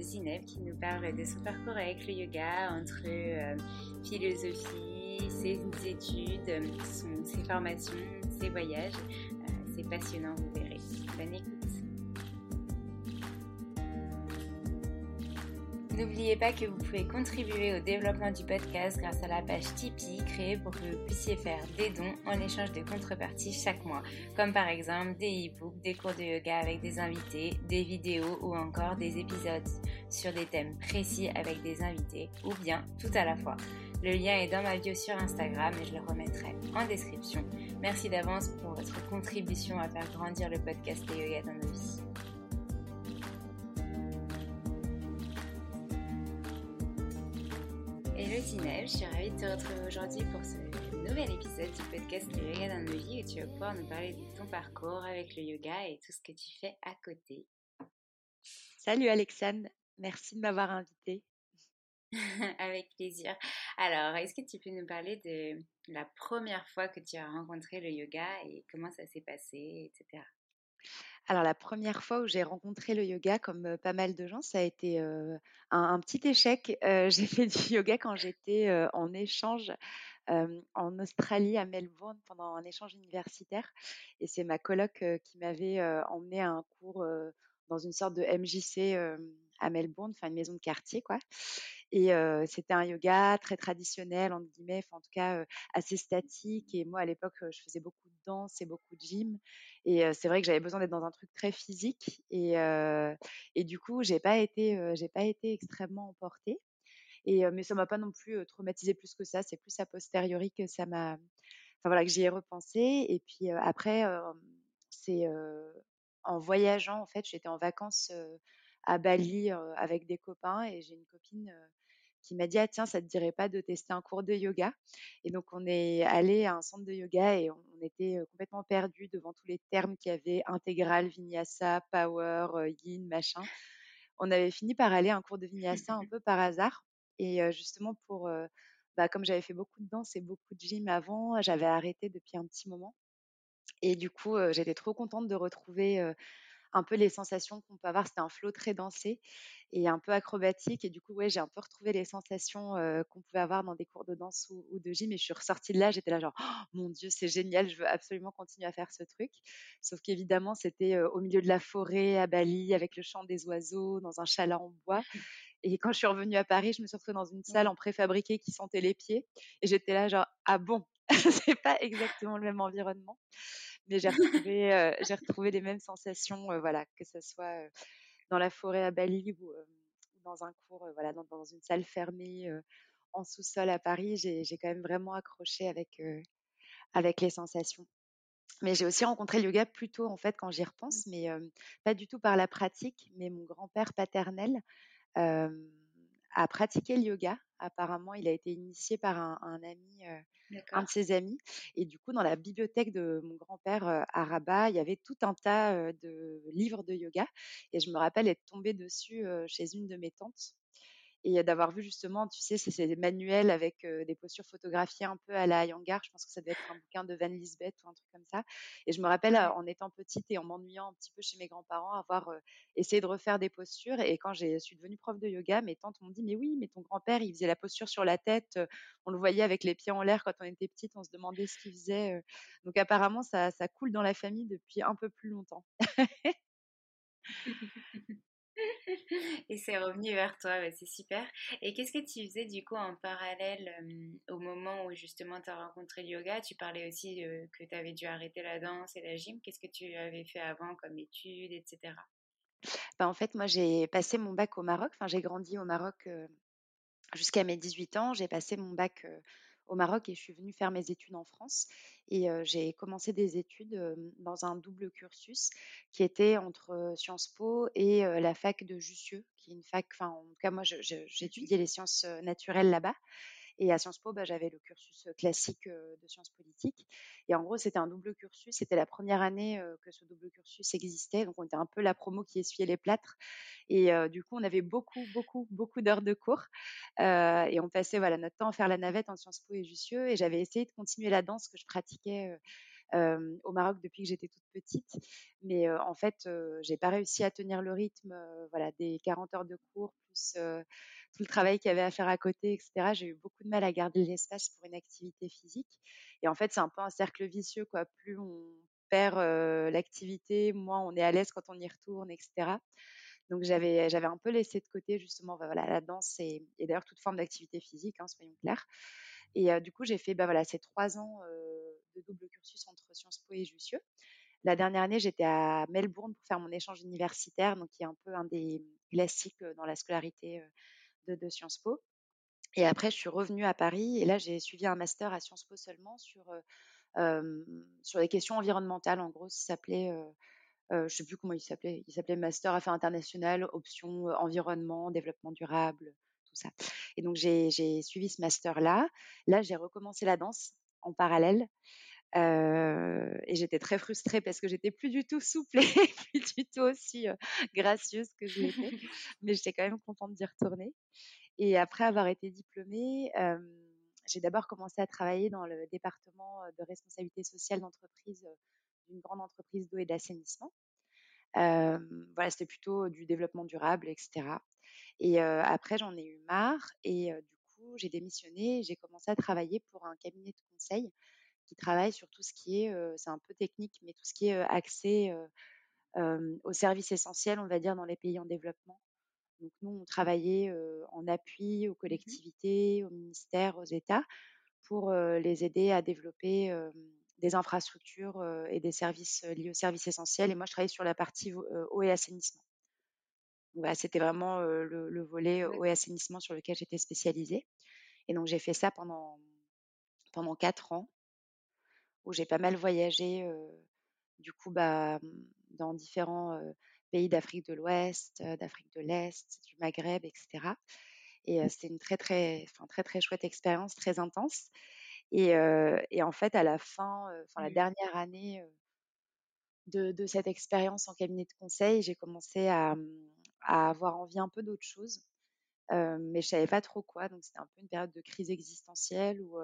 Zineb qui nous parle de son parcours avec le yoga entre euh, philosophie, ses études, son- ses formations, ses voyages. Euh, C'est passionnant, vous verrez. N'oubliez pas que vous pouvez contribuer au développement du podcast grâce à la page Tipeee créée pour que vous puissiez faire des dons en échange de contreparties chaque mois, comme par exemple des e-books, des cours de yoga avec des invités, des vidéos ou encore des épisodes sur des thèmes précis avec des invités ou bien tout à la fois. Le lien est dans ma bio sur Instagram et je le remettrai en description. Merci d'avance pour votre contribution à faire grandir le podcast des yoga dans nos vies. Hello Zineb, je suis ravie de te retrouver aujourd'hui pour ce nouvel épisode du podcast Le Yoga dans nos vies où tu vas pouvoir nous parler de ton parcours avec le yoga et tout ce que tu fais à côté. Salut Alexandre, merci de m'avoir invitée. avec plaisir. Alors, est-ce que tu peux nous parler de la première fois que tu as rencontré le yoga et comment ça s'est passé, etc. Alors la première fois où j'ai rencontré le yoga, comme pas mal de gens, ça a été un, petit échec. J'ai fait du yoga quand j'étais en échange en Australie, à Melbourne, pendant un échange universitaire. Et c'est ma coloc qui m'avait emmené à un cours dans une sorte de MJC à Melbourne, enfin une maison de quartier, quoi. Et c'était un yoga très traditionnel, entre guillemets, en tout cas assez statique. Et moi, à l'époque, je faisais beaucoup danse et beaucoup de gym. Et c'est vrai que j'avais besoin d'être dans un truc très physique. Et, du coup, j'ai pas été, pas été extrêmement emportée. Et, mais ça m'a pas non plus euh, traumatisé plus que ça. C'est plus a posteriori que ça m'a, enfin voilà, que j'y ai repensé. Et puis après, c'est en voyageant, en fait, j'étais en vacances à Bali avec des copains et j'ai une copine qui m'a dit ah tiens ça te dirait pas de tester un cours de yoga? et donc on est allé à un centre de yoga et on, on était complètement perdus devant tous les termes qu'il y avait intégral vinyasa power yin machin. On avait fini par aller à un cours de vinyasa un peu par hasard et justement pour bah, comme j'avais fait beaucoup de danse et beaucoup de gym avant j'avais arrêté depuis un petit moment et du coup euh, j'étais trop contente de retrouver euh, un peu les sensations qu'on peut avoir. C'était un flow très dansé et un peu acrobatique. Et du coup, ouais, j'ai un peu retrouvé les sensations qu'on pouvait avoir dans des cours de danse ou, de gym. Et je suis ressortie de là, j'étais là genre, «Oh, mon Dieu, c'est génial, je veux absolument continuer à faire ce truc. Sauf qu'évidemment, c'était au milieu de la forêt à Bali, avec le chant des oiseaux, dans un chalet en bois. Et quand je suis revenue à Paris, je me suis retrouvée dans une salle en préfabriqué qui sentait les pieds. Et j'étais là genre, ah bon, c'est pas exactement le même environnement mais j'ai retrouvé, euh, j'ai retrouvé les mêmes sensations, euh, voilà, que ce soit euh, dans la forêt à Bali ou dans un cours, voilà, dans, dans, une salle fermée en sous-sol à Paris. J'ai, j'ai quand même vraiment accroché avec, avec les sensations. Mais j'ai aussi rencontré le yoga plus tôt, en fait, quand j'y repense, mais pas du tout par la pratique, mais mon grand-père paternel a pratiqué le yoga. Apparemment, il a été initié par un, un ami un de ses amis. Et du coup, dans la bibliothèque de mon grand-père à Rabat, il y avait tout un tas de livres de yoga. Et je me rappelle être tombée dessus chez une de mes tantes et d'avoir vu justement, tu sais, des manuels avec des postures photographiées un peu à la Yangar. Je pense que ça devait être un bouquin de Van Lisbeth ou un truc comme ça. Et je me rappelle, en étant petite et en m'ennuyant un petit peu chez mes grands-parents, avoir essayé de refaire des postures. Et quand je suis devenue prof de yoga, mes tantes m'ont dit, mais oui, mais ton grand-père, il faisait la posture sur la tête. On le voyait avec les pieds en l'air quand on était petite. On se demandait ce qu'il faisait. Donc apparemment, ça, ça coule dans la famille depuis un peu plus longtemps. Et c'est revenu vers toi, c'est super. Et qu'est-ce que tu faisais du coup en parallèle au moment où justement tu as rencontré le yoga? Tu parlais aussi que tu avais dû arrêter la danse et la gym. Qu'est-ce que tu avais fait avant comme études, etc. Bah, en fait, moi j'ai passé mon bac au Maroc. Enfin, j'ai grandi au Maroc jusqu'à mes 18 ans. J'ai passé mon bac au Maroc et je suis venue faire mes études en France. Et j'ai commencé des études dans un double cursus qui était entre Sciences Po et la fac de Jussieu, qui est une fac, enfin en tout cas moi mmh j'étudiais les sciences naturelles là-bas. Et à Sciences Po, bah, j'avais le cursus classique de sciences politiques. Et en gros, c'était un double cursus. C'était la première année que ce double cursus existait. Donc, on était un peu la promo qui essuyait les plâtres. Et du coup, on avait beaucoup, beaucoup, beaucoup d'heures de cours. et on passait voilà, notre temps à faire la navette en Sciences Po et Jussieu. Et j'avais essayé de continuer la danse que je pratiquais au Maroc depuis que j'étais toute petite. Mais en fait, j'ai pas réussi à tenir le rythme voilà, des 40 heures de cours, plus tout le travail qu'il y avait à faire à côté, etc. J'ai eu beaucoup de mal à garder l'espace pour une activité physique. Et en fait, c'est un peu un cercle vicieux. Quoi. Plus on perd l'activité, moins on est à l'aise quand on y retourne, etc. Donc j'avais j'avais un peu laissé de côté justement bah, voilà la danse et, et d'ailleurs toute forme d'activité physique, hein, soyons clairs. Et du coup j'ai fait bah, voilà ces trois ans de double cursus entre Sciences Po et Jussieu. La dernière année j'étais à Melbourne pour faire mon échange universitaire, donc qui est un peu un des classiques dans la scolarité de, Sciences Po. Et après je suis revenue à Paris et là j'ai suivi un master à Sciences Po seulement sur sur les questions environnementales. En gros, ça s'appelait je ne sais plus comment il s'appelait. Il s'appelait Master Affaires internationales, option environnement, développement durable, tout ça. Et donc j'ai suivi ce master-là. Là, j'ai recommencé la danse en parallèle. et j'étais très frustrée parce que j'étais plus du tout souple et plus du tout aussi gracieuse que je l'étais. Mais j'étais quand même contente d'y retourner. Et après avoir été diplômée, j'ai d'abord commencé à travailler dans le département de responsabilité sociale d'entreprise d'une grande entreprise d'eau et d'assainissement. Voilà, c'était plutôt du développement durable, etc. Et après, j'en ai eu marre et du coup, j'ai démissionné. J'ai commencé à travailler pour un cabinet de conseil qui travaille sur tout ce qui est, c'est un peu technique, mais tout ce qui est accès aux services essentiels, on va dire, dans les pays en développement. Donc nous, on travaillait en appui aux mmh collectivités, aux ministères, aux États pour les aider à développer des infrastructures et des services liés aux services essentiels. Et moi, je travaillais sur la partie eau et assainissement. c'était vraiment le, volet eau et assainissement sur lequel j'étais spécialisée. Et donc, j'ai fait ça pendant, pendant quatre ans, où j'ai pas mal voyagé, du coup, bah, dans différents pays d'Afrique de l'Ouest, d'Afrique de l'Est, du Maghreb, etc. Et c'était une très, très, enfin, très, très chouette expérience, très intense. Et, et, en fait, à la fin, enfin la mmh. dernière année de, de, cette expérience en cabinet de conseil, j'ai commencé à, mmh, à, avoir envie un peu d'autre chose. mais je savais pas trop quoi, donc c'était un peu une période de crise existentielle où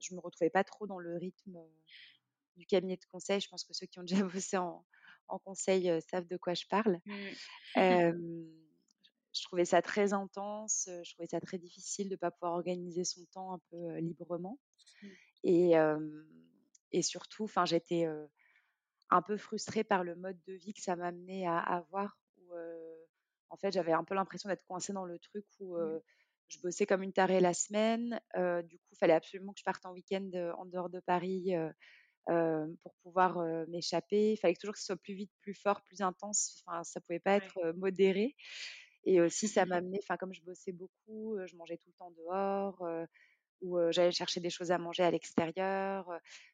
je me retrouvais pas trop dans le rythme du cabinet de conseil. Je pense que ceux qui ont déjà bossé en, en conseil savent de quoi je parle. Mmh. Je trouvais ça très intense, je trouvais ça très difficile de ne pas pouvoir organiser son temps un peu librement. Mmh. Et, et surtout, enfin, j'étais un peu frustrée par le mode de vie que ça m'amenait à avoir. Où, en fait, j'avais un peu l'impression d'être coincée dans le truc où Mmh. je bossais comme une tarée la semaine. du coup, il fallait absolument que je parte en week-end en dehors de Paris pour pouvoir m'échapper. Il fallait toujours que ce soit plus vite, plus fort, plus intense. Enfin, ça pouvait pas Ouais. être modéré. Et aussi, ça m'amenait, enfin, comme je bossais beaucoup, je mangeais tout le temps dehors ou j'allais chercher des choses à manger à l'extérieur.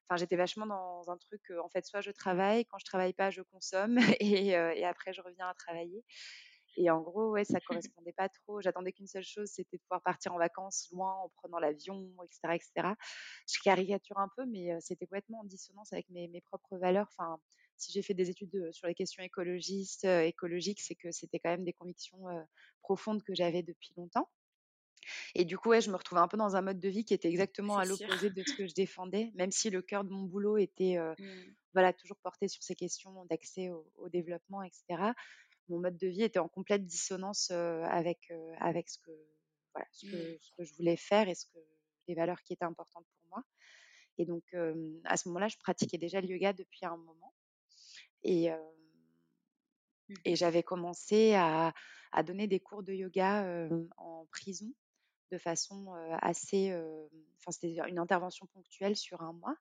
Enfin, j'étais vachement dans un truc, en fait, soit je travaille, quand je travaille pas, je consomme et, et après je reviens à travailler. Et en gros, ouais, ça correspondait pas trop. J'attendais qu'une seule chose, c'était de pouvoir partir en vacances loin en prenant l'avion, etc., etc. Je caricature un peu, mais c'était complètement en dissonance avec mes, mes propres valeurs. Enfin, si j'ai fait des études sur les questions écologistes, écologiques, c'est que c'était quand même des convictions profondes que j'avais depuis longtemps. Et du coup, ouais, je me retrouvais un peu dans un mode de vie qui était exactement à l'opposé de ce que je défendais, même si le cœur de mon boulot était Mmh. voilà, toujours porté sur ces questions d'accès au, au développement, etc. Mon mode de vie était en complète dissonance avec, avec ce, que, voilà, ce, Mmh. que, ce que je voulais faire et ce que, les valeurs qui étaient importantes pour moi. Et donc, à ce moment-là, je pratiquais déjà le yoga depuis un moment. Et, Mmh. et j'avais commencé à, à, donner des cours de yoga en prison de façon assez. Enfin, c'était une intervention ponctuelle sur un mois.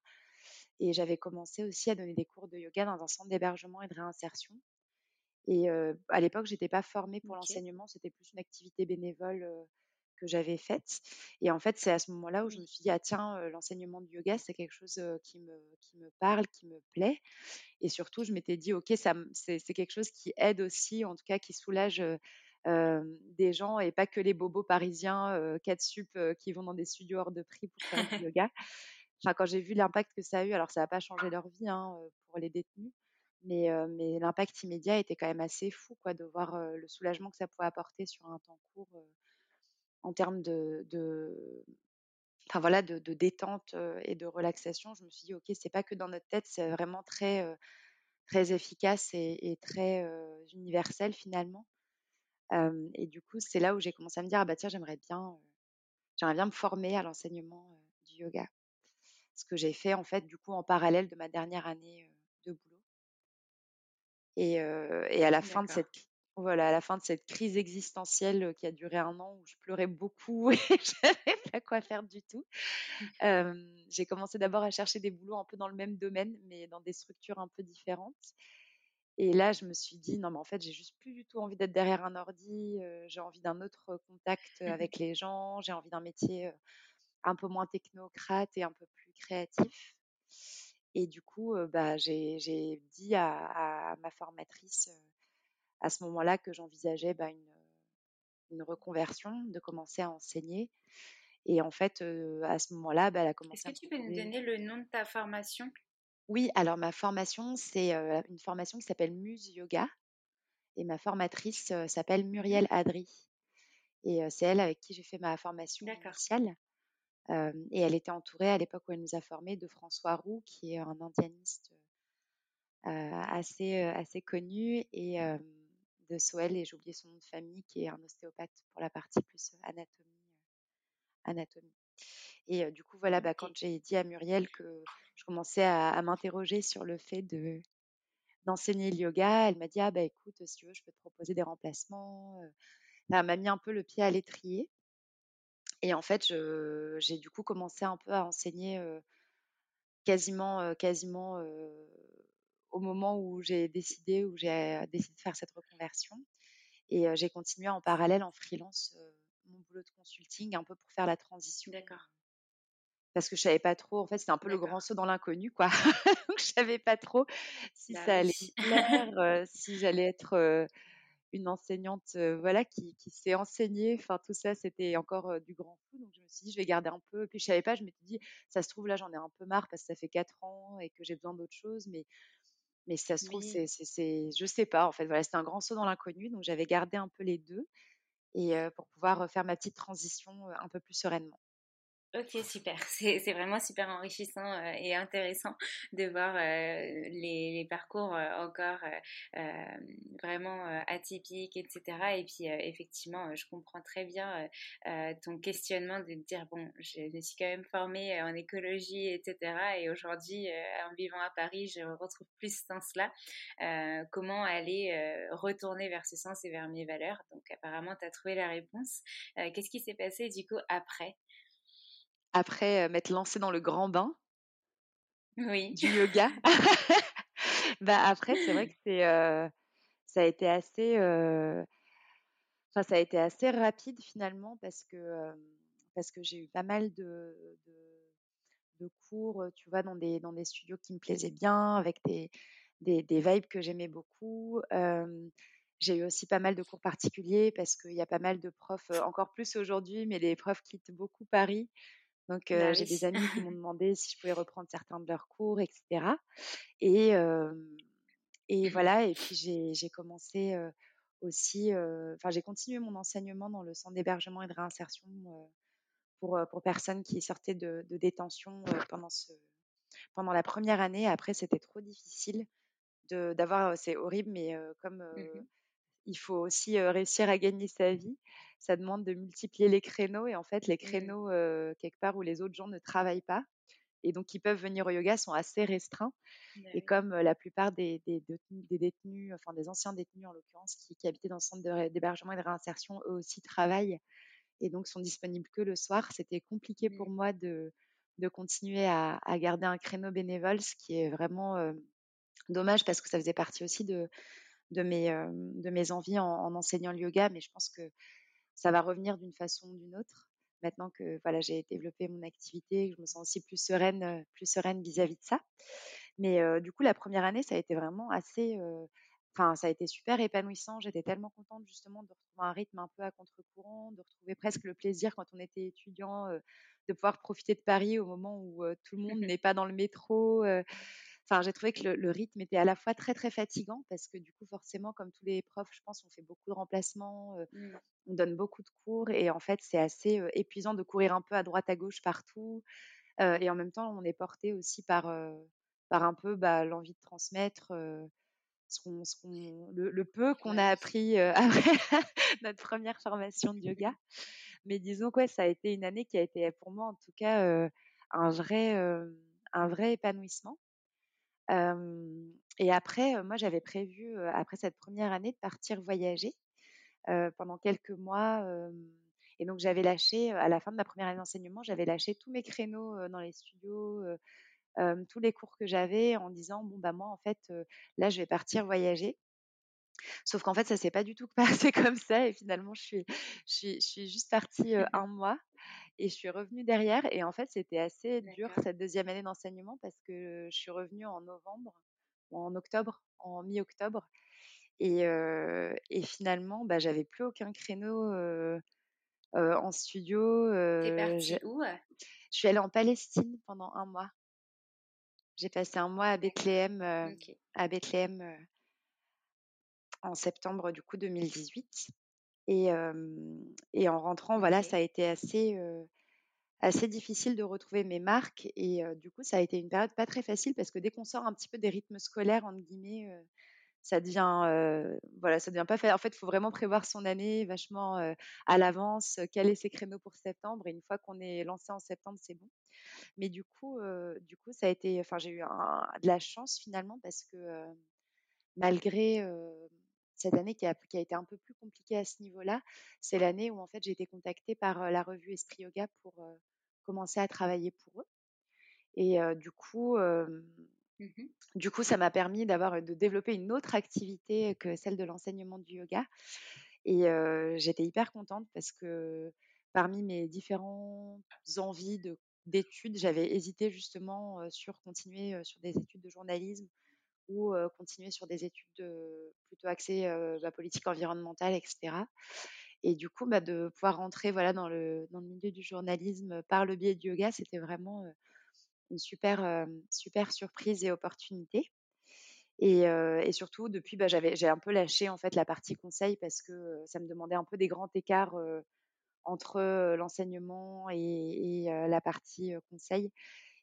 Et j'avais commencé aussi à donner des cours de yoga dans un centre d'hébergement et de réinsertion. Et à l'époque, j'étais pas formée pour l'enseignement, c'était plus une activité bénévole que j'avais faite. Et en fait, c'est à ce moment-là où je me suis dit ah tiens, l'enseignement du yoga, c'est quelque chose qui me qui me parle, qui me plaît. Et surtout, je m'étais dit ok, ça c'est c'est quelque chose qui aide aussi, en tout cas, qui soulage. des gens et pas que les bobos parisiens euh, 4 sup qui vont dans des studios hors de prix pour faire du yoga. Enfin, quand j'ai vu l'impact que ça a eu, alors ça n'a pas changé leur vie hein, pour les détenus, mais, euh, mais l'impact immédiat était quand même assez fou, quoi, de voir euh, le soulagement que ça pouvait apporter sur un temps court euh, en termes de, de, enfin voilà, de, de détente et de relaxation. Je me suis dit, ok, c'est pas que dans notre tête, c'est vraiment très, très efficace et, et très euh, universel finalement. Euh, et du coup, c'est là où j'ai commencé à me dire, ah bah tiens, j'aimerais bien, euh, j'aimerais bien me former à l'enseignement du yoga. Ce que j'ai fait en fait du coup en parallèle de ma dernière année de boulot. Et, et à la fin de cette voilà, à la fin de cette crise existentielle qui a duré un an où je pleurais beaucoup et je savais pas quoi faire du tout, euh, j'ai commencé d'abord à chercher des boulots un peu dans le même domaine, mais dans des structures un peu différentes. Et là, je me suis dit, non, mais en fait, j'ai juste plus du tout envie d'être derrière un ordi. euh, j'ai envie d'un autre contact avec les gens. J'ai envie d'un métier un peu moins technocrate et un peu plus créatif. Et du coup, euh, bah, j'ai j'ai dit à, à ma formatrice euh, à ce moment-là que j'envisageais bah, une, une reconversion, de commencer à enseigner. Et en fait, euh, à ce moment-là, bah, elle a Est-ce commencé que à me tu peux nous donner le nom de ta formation? Oui, alors ma formation, c'est euh, une formation qui s'appelle Muse Yoga. Et ma formatrice euh, s'appelle Muriel Adri. Et c'est elle avec qui j'ai fait ma formation initiale. Et elle était entourée à l'époque où elle nous a formés de François Roux, qui est un indianiste assez, assez connu, et de Soel, et j'ai oublié son nom de famille, qui est un ostéopathe pour la partie plus anatomie. euh, anatomie. Et euh, du coup, voilà, bah, quand j'ai dit à Muriel que je commençais à, à m'interroger sur le fait de d'enseigner le yoga, elle m'a dit ah bah écoute, si tu veux, je peux te proposer des remplacements. euh. Elle m'a mis un peu le pied à l'étrier. Et en fait, j'ai du coup commencé un peu à enseigner euh, quasiment, euh, quasiment euh, au moment où j'ai décidé, où j'ai euh, décidé de faire cette reconversion. Et euh, j'ai continué en parallèle en freelance euh, mon boulot de consulting, un peu pour faire la transition. D'accord. Parce que je savais pas trop, en fait, c'était un peu le grand saut dans l'inconnu, quoi. Donc, je savais pas trop si Bah ça allait oui. plaire, si j'allais être une enseignante, euh, voilà, qui, qui sait enseigner. Enfin, tout ça, c'était encore euh, du grand fou. Donc, je me suis dit, je vais garder un peu. Puis, je savais pas, je m'étais dit, ça se trouve, là, j'en ai un peu marre parce que ça fait quatre ans et que j'ai besoin d'autre chose. Mais, mais si ça se trouve, Oui. c'est, c'est, c'est, je sais pas, en fait. Voilà, c'était un grand saut dans l'inconnu. Donc, j'avais gardé un peu les deux et euh, pour pouvoir faire ma petite transition un peu plus sereinement. Ok, super. C'est vraiment super enrichissant euh, et intéressant de voir euh, les, parcours euh, encore vraiment atypiques, etc. Et puis, effectivement, je comprends très bien ton questionnement de dire, bon, je me suis quand même formée en écologie, etc. Et aujourd'hui, en vivant à Paris, je retrouve plus ce sens-là. comment aller retourner vers ce sens et vers mes valeurs? Donc, apparemment, tu as trouvé la réponse. Qu'est-ce qui s'est passé, du coup, après? Après m'être lancée dans le grand bain oui. du yoga. bah après, c'est vrai que c'est, ça a été assez, enfin ça a été assez rapide finalement parce que parce que j'ai eu pas mal de, de, cours, tu vois, dans des dans des studios qui me plaisaient bien, avec des des, des vibes que j'aimais beaucoup. j'ai eu aussi pas mal de cours particuliers parce qu'il y a pas mal de profs, encore plus aujourd'hui, mais les profs quittent beaucoup Paris. Donc, bah j'ai des amis qui m'ont demandé si je pouvais reprendre certains de leurs cours, etc. Et, et voilà, et puis j'ai commencé aussi, enfin, j'ai continué mon enseignement dans le centre d'hébergement et de réinsertion pour, pour personnes qui sortaient de, de détention pendant, ce, pendant la première année. Après, c'était trop difficile d'avoir, c'est horrible, mais comme mmh il faut aussi réussir à gagner sa vie. Ça demande de multiplier les créneaux et en fait, les mmh. créneaux quelque part où les autres gens ne travaillent pas et donc qui peuvent venir au yoga sont assez restreints. Et comme la plupart des, détenus, enfin des anciens détenus en l'occurrence, qui, habitaient dans le centre d'hébergement et de réinsertion, eux aussi travaillent et donc sont disponibles que le soir, c'était compliqué pour mmh. moi de, continuer à, garder un créneau bénévole, ce qui est vraiment dommage parce que ça faisait partie aussi de, de mes, de mes envies en, enseignant le yoga, mais je pense que ça va revenir d'une façon ou d'une autre. Maintenant que voilà, j'ai développé mon activité, je me sens aussi plus sereine, plus sereine vis-à-vis de ça. Mais du coup, la première année, ça a été vraiment assez, enfin, ça a été super épanouissant. J'étais tellement contente justement de retrouver un rythme un peu à contre-courant, de retrouver presque le plaisir quand on était étudiant, de pouvoir profiter de Paris au moment où tout le monde n'est pas dans le métro. Enfin, j'ai trouvé que le, rythme était à la fois très très fatigant parce que du coup, forcément, comme tous les profs, je pense, on fait beaucoup de remplacements, mmh. on donne beaucoup de cours et en fait, c'est assez épuisant de courir un peu à droite à gauche partout. et en même temps, on est porté aussi par, par un peu bah, l'envie de transmettre. le, peu qu'on a appris après notre première formation de yoga. Mais disons que ça a été une année qui a été pour moi en tout cas un, vrai, un vrai épanouissement et après, moi, j'avais prévu, après cette première année, de partir voyager pendant quelques mois. et donc, j'avais lâché, à la fin de ma première année d'enseignement, j'avais lâché tous mes créneaux dans les studios, tous les cours que j'avais, en disant bon bah moi, en fait, là, je vais partir voyager. Sauf qu'en fait, ça s'est pas du tout passé comme ça. Et finalement, je suis, je suis, juste partie un mois. Et je suis revenue derrière. Et en fait, c'était assez dur cette deuxième année d'enseignement parce que je suis revenue en novembre, ou en octobre, en mi-octobre. Et, et, finalement, bah, j'avais plus aucun créneau en studio. T'es partie où Je suis allée en Palestine pendant un mois. J'ai passé un mois à Bethléem, à Bethléem en septembre du coup 2018. Et, et en rentrant, voilà, ça a été assez, assez difficile de retrouver mes marques. Et du coup, ça a été une période pas très facile parce que dès qu'on sort un petit peu des rythmes scolaires, entre guillemets, ça devient, voilà, ça devient pas fait. En fait, il faut vraiment prévoir son année vachement à l'avance, caler ses créneaux pour septembre. Et une fois qu'on est lancé en septembre, c'est bon. Mais du coup, du coup, ça a été, enfin, j'ai eu de la chance finalement parce que malgré cette année qui a, qui a, été un peu plus compliquée à ce niveau-là, c'est l'année où en fait j'ai été contactée par la revue Esprit Yoga pour commencer à travailler pour eux. Et du coup, mmh du coup, ça m'a permis d'avoir de développer une autre activité que celle de l'enseignement du yoga. Et j'étais hyper contente parce que parmi mes différentes envies de d'études, j'avais hésité justement sur continuer sur des études de journalisme ou continuer sur des études plutôt axées bah, politique environnementale, etc. Et du coup, bah, de pouvoir rentrer voilà, dans, le, dans le milieu du journalisme par le biais du yoga, c'était vraiment une super, super surprise et opportunité. Et, surtout, depuis, bah, j'ai un peu lâché en fait la partie conseil parce que ça me demandait un peu des grands écarts entre l'enseignement et, la partie conseil.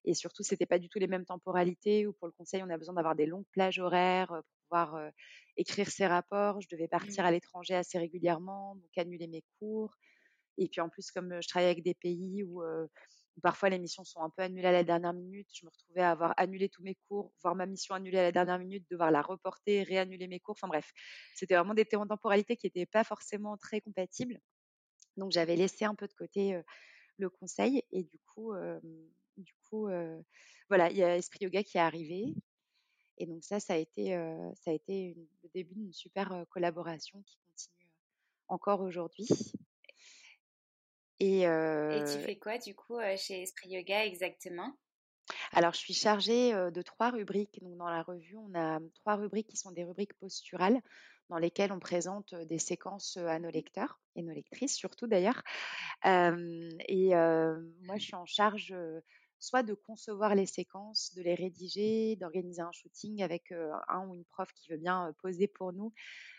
Et surtout, c'était pas du tout les mêmes temporalités où pour le conseil, on a besoin d'avoir des longues plages horaires pour pouvoir écrire ses rapports. Je devais partir à mmh. l'étranger assez régulièrement, donc annuler mes cours. Et puis en plus, comme je travaille avec des pays où, parfois les missions sont un peu annulées à la dernière minute, je me retrouvais à avoir annulé tous mes cours, voir ma mission annulée à la dernière minute, devoir la reporter, réannuler mes cours. Enfin bref, c'était vraiment des temporalités qui n'étaient pas forcément très compatibles. Donc j'avais laissé un peu de côté le conseil et du coup, coup, voilà, il y a Esprit Yoga qui est arrivé. Et donc ça, ça a été, ça a été le début d'une super collaboration qui continue encore aujourd'hui. Et, tu fais quoi du coup chez Esprit Yoga exactement? Alors, je suis chargée de trois rubriques. Donc, dans la revue, on a trois rubriques qui sont des rubriques posturales, dans lesquelles on présente des séquences à nos lecteurs et nos lectrices, surtout d'ailleurs. et moi, je suis en charge soit de concevoir les séquences, de les rédiger, d'organiser un shooting avec un ou une prof qui veut bien poser pour nous,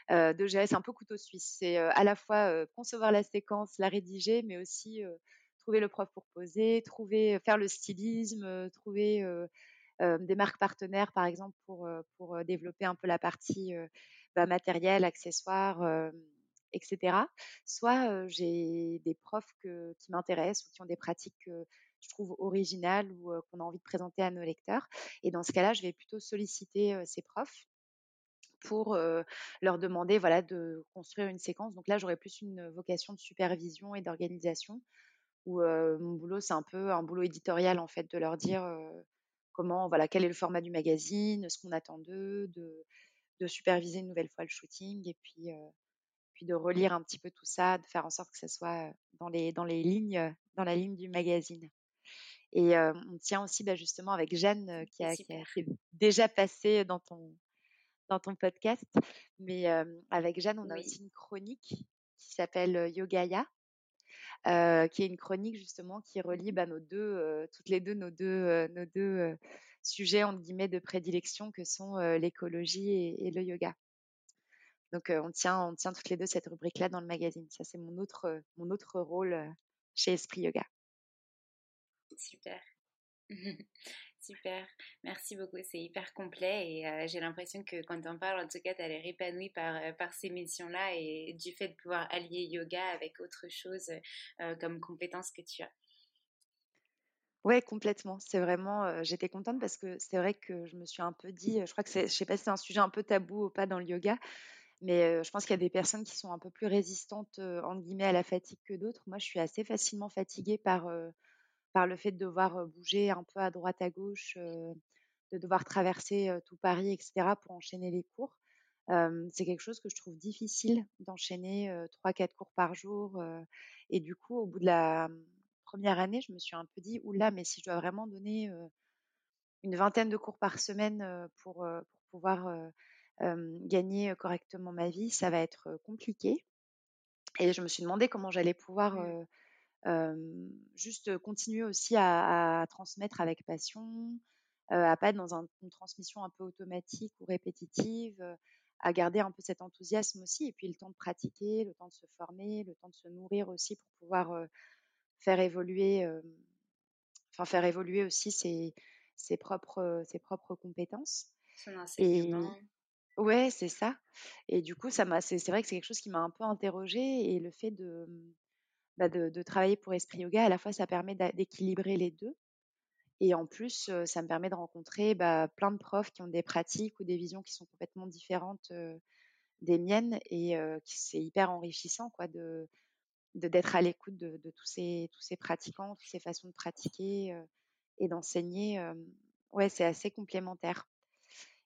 de gérer. C'est un peu couteau suisse. C'est à la fois concevoir la séquence, la rédiger, mais aussi trouver le prof pour poser, trouver, faire le stylisme, trouver des marques partenaires, par exemple, pour, pour développer un peu la partie bah, matériel, accessoires, etc. Soit j'ai des profs qui m'intéressent ou qui ont des pratiques que je trouve originales ou qu'on a envie de présenter à nos lecteurs. Et dans ce cas-là, je vais plutôt solliciter ces profs pour leur demander voilà, de construire une séquence. Donc là, j'aurais plus une vocation de supervision et d'organisation, où mon boulot, c'est un peu un boulot éditorial, en fait, de leur dire comment, voilà, quel est le format du magazine, ce qu'on attend d'eux, de, de, superviser une nouvelle fois le shooting, et puis, puis de relire un petit peu tout ça, de faire en sorte que ça soit dans les, dans les lignes, dans la ligne du magazine. Et on tient aussi bah, justement avec Jeanne qui, a, qui, a, déjà passé dans ton, dans ton podcast. Mais avec Jeanne, on a aussi une chronique qui s'appelle Yogaya, qui est une chronique justement qui relie bah, nos deux, toutes les deux, nos deux, nos deux sujets entre guillemets de prédilection que sont l'écologie et, le yoga. Donc on tient, on tient toutes les deux cette rubrique-là dans le magazine. Ça c'est mon autre, mon autre rôle chez Esprit Yoga. Super. Super, merci beaucoup, c'est hyper complet et j'ai l'impression que quand on parle, en tout cas, tu as l'air épanouie par, par ces missions-là et du fait de pouvoir allier yoga avec autre chose comme compétence que tu as. Ouais, complètement. C'est vraiment, j'étais contente parce que c'est vrai que je me suis un peu dit, je crois que c'est, je sais pas si c'est un sujet un peu tabou ou pas dans le yoga, mais je pense qu'il y a des personnes qui sont un peu plus résistantes, entre guillemets, à la fatigue que d'autres. Moi, je suis assez facilement fatiguée par par le fait de devoir bouger un peu à droite à gauche, de devoir traverser tout Paris, etc., pour enchaîner les cours. c'est quelque chose que je trouve difficile d'enchaîner trois, quatre cours par jour. et du coup, au bout de la mmh, première année, je me suis un peu dit, oula, mais si je dois vraiment donner une vingtaine de cours par semaine pour, pour pouvoir gagner correctement ma vie, ça va être compliqué. Et je me suis demandé comment j'allais pouvoir mmh juste continuer aussi à, transmettre avec passion, à pas être dans une transmission un peu automatique ou répétitive, à garder un peu cet enthousiasme aussi, et puis le temps de pratiquer, le temps de se former, le temps de se nourrir aussi pour pouvoir faire évoluer, enfin faire évoluer aussi ses, ses propres, ses propres compétences. Son enseignement. Et, ouais, c'est ça. Et du coup, ça m'a, c'est, vrai que c'est quelque chose qui m'a un peu interrogée et le fait de, bah, de, travailler pour Esprit Yoga, à la fois, ça permet d'équilibrer les deux. Et en plus, ça me permet de rencontrer bah, plein de profs qui ont des pratiques ou des visions qui sont complètement différentes des miennes. Et c'est hyper enrichissant quoi, de d'être à l'écoute de, tous, ces, tous ces pratiquants, toutes ces façons de pratiquer et d'enseigner. ouais, c'est assez complémentaire.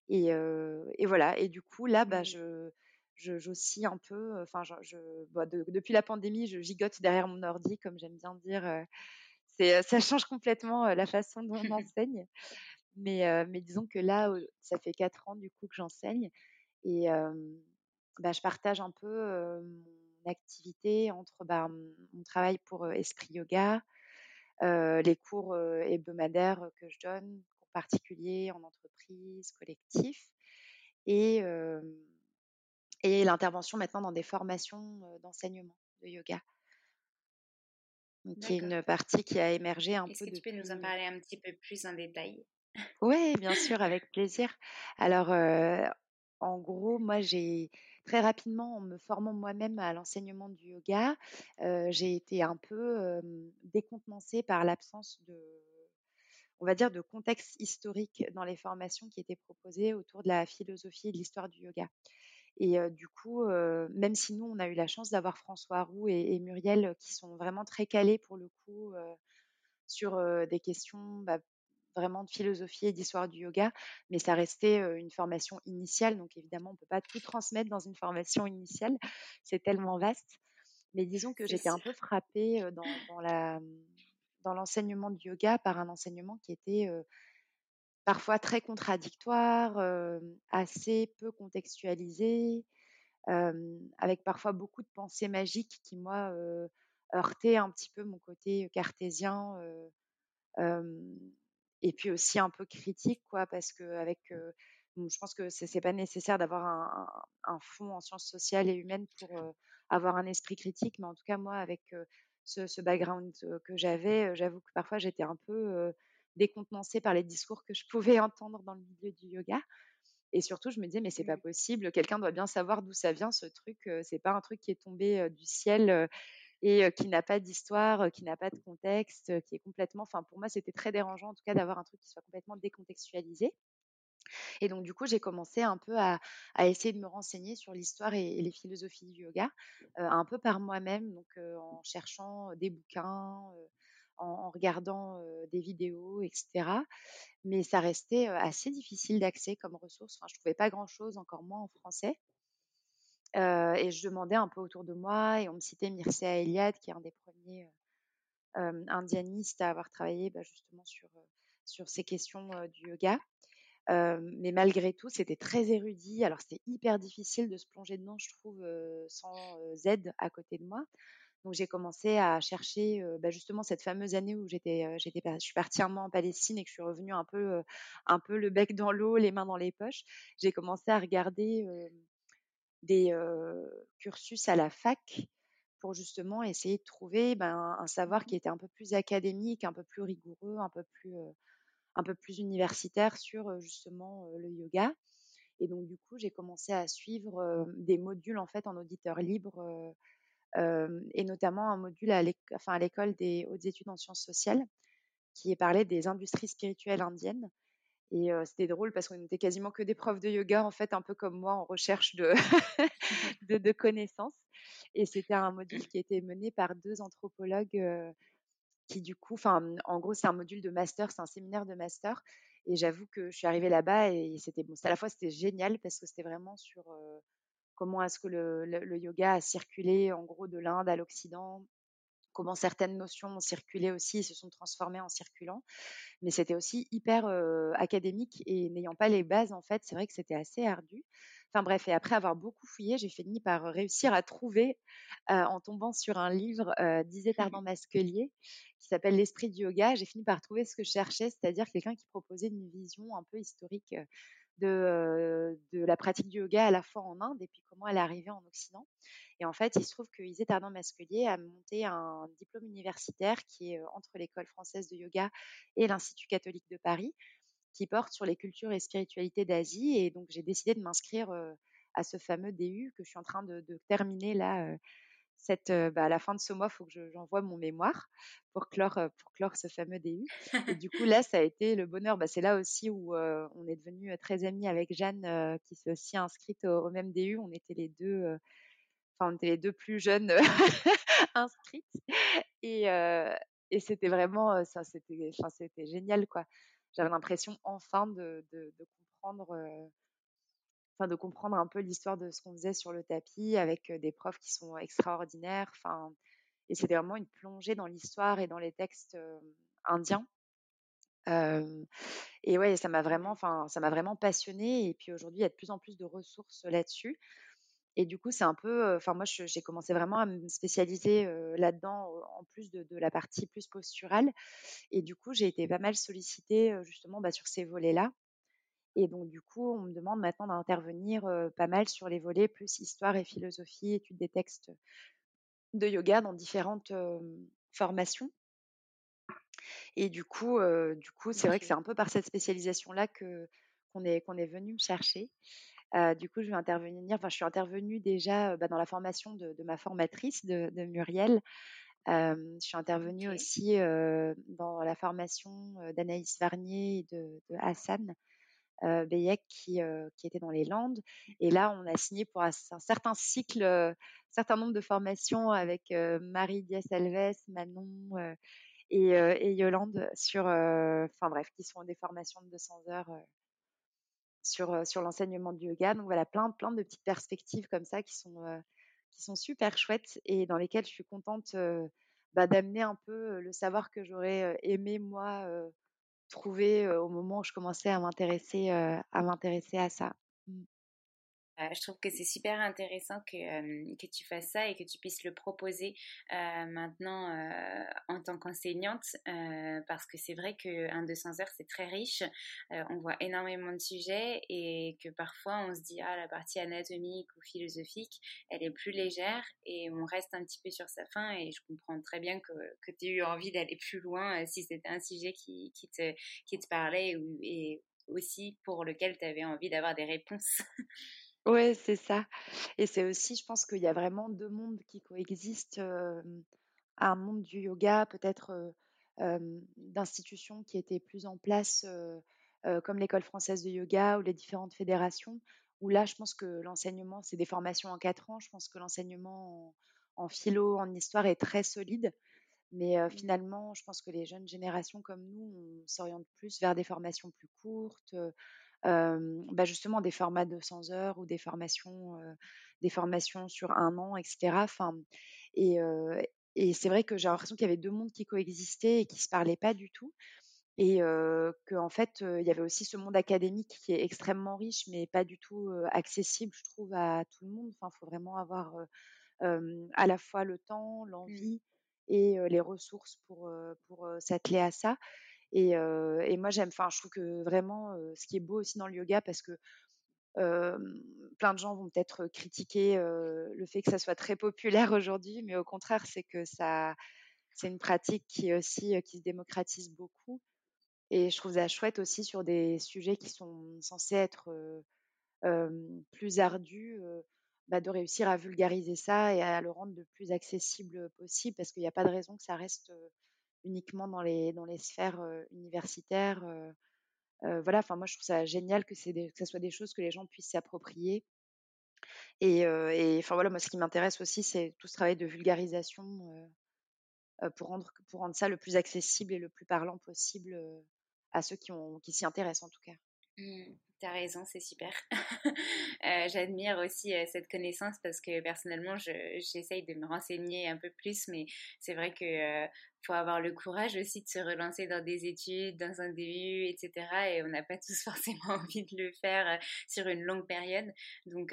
Et, et, voilà. Et du coup, là, bah, mmh. je j'oscille un peu. Enfin, je, bah, depuis la pandémie, je gigote derrière mon ordi, comme j'aime bien dire. c'est, ça change complètement la façon dont on enseigne. Mais, mais disons que là, ça fait quatre ans du coup que j'enseigne et bah, je partage un peu mon activité entre bah, mon travail pour Esprit Yoga, les cours hebdomadaires que je donne, cours particuliers en entreprise, collectif, et et l'intervention maintenant dans des formations d'enseignement de yoga. qui est une partie qui a émergé un peu. Est-ce que tu peux nous en parler un petit peu plus en détail? Oui, bien sûr, avec plaisir. Alors, en gros, moi, j'ai très rapidement, en me formant moi-même à l'enseignement du yoga, j'ai été un peu décontenancée par l'absence de, on va dire, de contexte historique dans les formations qui étaient proposées autour de la philosophie et de l'histoire du yoga. Et du coup, même si nous, on a eu la chance d'avoir François Roux et, Muriel qui sont vraiment très calés pour le coup sur des questions bah, vraiment de philosophie et d'histoire du yoga, mais ça restait une formation initiale. Donc évidemment, on ne peut pas tout transmettre dans une formation initiale. C'est tellement vaste. Mais disons que j'étais un peu frappée dans, la, dans l'enseignement du yoga par un enseignement qui était parfois très contradictoire, assez peu contextualisé, avec parfois beaucoup de pensées magiques qui, moi, heurtaient un petit peu mon côté cartésien et puis aussi un peu critique, quoi, parce que avec, je pense que c'est pas nécessaire d'avoir un, fond en sciences sociales et humaines pour avoir un esprit critique, mais en tout cas moi avec ce, background que j'avais, j'avoue que parfois j'étais un peu décontenancée par les discours que je pouvais entendre dans le milieu du yoga. Et surtout, je me disais, mais c'est pas possible, quelqu'un doit bien savoir d'où ça vient ce truc, c'est pas un truc qui est tombé du ciel et qui n'a pas d'histoire, qui n'a pas de contexte, qui est complètement. Enfin, pour moi, c'était très dérangeant, en tout cas, d'avoir un truc qui soit complètement décontextualisé. Et donc, du coup, j'ai commencé un peu à, essayer de me renseigner sur l'histoire et, les philosophies du yoga, un peu par moi-même, donc en cherchant des bouquins, en, regardant des vidéos, etc. Mais ça restait assez difficile d'accès comme ressource. Enfin, je trouvais pas grand-chose, encore moins en français et je demandais un peu autour de moi et on me citait Mircea Eliade, qui est un des premiers indianistes à avoir travaillé bah, justement sur, sur ces questions du yoga. mais malgré tout, c'était très érudit. Alors, c'était hyper difficile de se plonger dedans, je trouve, sans aide à côté de moi. Donc, j'ai commencé à chercher bah, justement cette fameuse année où j'étais, j'étais, je suis partie un mois en Palestine et que je suis revenue un peu, un peu le bec dans l'eau, les mains dans les poches. J'ai commencé à regarder des cursus à la fac pour justement essayer de trouver ben, un savoir mmh qui était un peu plus académique, un peu plus rigoureux, un peu plus, un peu plus universitaire sur justement le yoga. Et donc du coup, j'ai commencé à suivre des modules en fait en auditeur libre et notamment un module à l'école des hautes études en sciences sociales qui est parlé des industries spirituelles indiennes. Et c'était drôle parce qu'on était quasiment que des profs de yoga, en fait, un peu comme moi, en recherche de, de, connaissances. Et c'était un module qui était mené par deux anthropologues qui, du coup, en gros, c'est un module de master, c'est un séminaire de master. Et j'avoue que je suis arrivée là-bas et c'était bon, à la fois c'était génial parce que c'était vraiment sur comment est-ce que le, le, yoga a circulé, en gros, de l'Inde à l'Occident, comment certaines notions ont circulé aussi et se sont transformées en circulant. Mais c'était aussi hyper académique et n'ayant pas les bases, en fait, c'est vrai que c'était assez ardu. Enfin bref, et après avoir beaucoup fouillé, j'ai fini par réussir à trouver, en tombant sur un livre d'Isée dans Masquelier qui s'appelle L'esprit du yoga. J'ai fini par trouver ce que je cherchais, c'est-à-dire quelqu'un qui proposait une vision un peu historique de, la pratique du yoga à la fois en Inde et puis comment elle est arrivée en Occident. Et en fait, il se trouve que Isée Tardant Masquelier a monté un diplôme universitaire qui est entre l'école française de yoga et l'Institut catholique de Paris, qui porte sur les cultures et spiritualités d'Asie. Et donc, j'ai décidé de m'inscrire à ce fameux DU que je suis en train de, terminer là. Cette, bah, à la fin de ce mois, il faut que j'envoie mon mémoire pour clore, ce fameux DU. Et du coup, là, ça a été le bonheur. Bah, c'est là aussi où on est devenus très amis avec Jeanne, qui s'est aussi inscrite au, même DU. On était les deux on était les deux plus jeunes inscrites. Et, c'était vraiment, ça, c'était, c'était génial, quoi. J'avais l'impression enfin de, comprendre, enfin, de comprendre un peu l'histoire de ce qu'on faisait sur le tapis avec des profs qui sont extraordinaires. Enfin, et c'était vraiment une plongée dans l'histoire et dans les textes indiens. et ouais, ça m'a vraiment, enfin, ça m'a vraiment passionnée. Et puis aujourd'hui, il y a de plus en plus de ressources là-dessus. Et du coup, c'est un peu, enfin moi, j'ai commencé vraiment à me spécialiser là-dedans, en plus de, la partie plus posturale. Et du coup, j'ai été pas mal sollicitée justement bah, sur ces volets-là. Et donc, du coup, on me demande maintenant d'intervenir pas mal sur les volets plus histoire et philosophie, étude des textes de yoga dans différentes formation. Et du coup, du coup, c'est vrai que c'est un peu par cette spécialisation-là que qu'on est qu'on est venu me chercher. du coup, je vais intervenir. Enfin, je suis intervenue déjà bah, dans la formation de, ma formatrice, de, Muriel. je suis intervenue aussi dans la formation d'Anaïs Varnier et de, Hassan euh, qui, qui était dans les Landes. Et là, on a signé pour un, certain cycle, un certain nombre de formations avec Marie Diaz-Alves, Manon et, et, Yolande sur, enfin bref, qui sont des formations de 200 heures sur, sur l'enseignement du yoga. Donc voilà, plein, plein de petites perspectives comme ça qui sont, qui sont super chouettes et dans lesquelles je suis contente bah, d'amener un peu le savoir que j'aurais aimé moi trouver au moment où je commençais à m'intéresser à m'intéresser à ça. Euh, je trouve que c'est super intéressant que, que tu fasses ça et que tu puisses le proposer euh, maintenant euh, en tant qu'enseignante parce que c'est vrai qu'un 200 heures c'est très riche, on voit énormément de sujets et que parfois on se dit ah la partie anatomique ou philosophique elle est plus légère et on reste un petit peu sur sa fin et je comprends très bien que, tu aies eu envie d'aller plus loin si c'était un sujet qui te parlait et aussi pour lequel tu avais envie d'avoir des réponses. Ouais, c'est ça. Et c'est aussi, je pense qu'il y a vraiment deux mondes qui coexistent. un monde du yoga, peut-être d'institutions qui étaient plus en place, comme l'école française de yoga ou les différentes fédérations, où là, je pense que l'enseignement, c'est des formations en quatre ans. Je pense que l'enseignement en, philo, en histoire est très solide. Mais mmh. finalement, je pense que les jeunes générations comme nous, on s'oriente plus vers des formations plus courtes, bah justement des formats de 200 heures ou des formations, des formations sur un an, etc. Enfin, et, et c'est vrai que j'ai l'impression qu'il y avait deux mondes qui coexistaient et qui se parlaient pas du tout. Et qu'en fait, il y avait aussi ce monde académique qui est extrêmement riche, mais pas du tout accessible, je trouve, à tout le monde. Enfin, il faut vraiment avoir à la fois le temps, mmh. l'envie et les ressources pour, pour s'atteler à ça. Et, moi, j'aime, enfin, je trouve que vraiment, ce qui est beau aussi dans le yoga, parce que plein de gens vont peut-être critiquer le fait que ça soit très populaire aujourd'hui, mais au contraire, c'est que ça, c'est une pratique qui aussi qui se démocratise beaucoup. Et je trouve ça chouette aussi sur des sujets qui sont censés être plus ardus, bah, de réussir à vulgariser ça et à le rendre le plus accessible possible, parce qu'il n'y a pas de raison que ça reste uniquement dans les, dans les sphères universitaires. voilà, enfin moi je trouve ça génial que, c'est que ce soit des choses que les gens puissent s'approprier. Et, enfin voilà, moi ce qui m'intéresse aussi, c'est tout ce travail de vulgarisation pour, rendre, pour rendre ça le plus accessible et le plus parlant possible à ceux qui, qui s'y intéressent en tout cas. Mmh. T'as raison, c'est super. Euh, j'admire aussi euh, cette connaissance parce que personnellement, j'essaye de me renseigner un peu plus, mais c'est vrai que euh, faut avoir le courage aussi de se relancer dans des études, dans un début, etc. Et on n'a pas tous forcément envie de le faire sur une longue période. Donc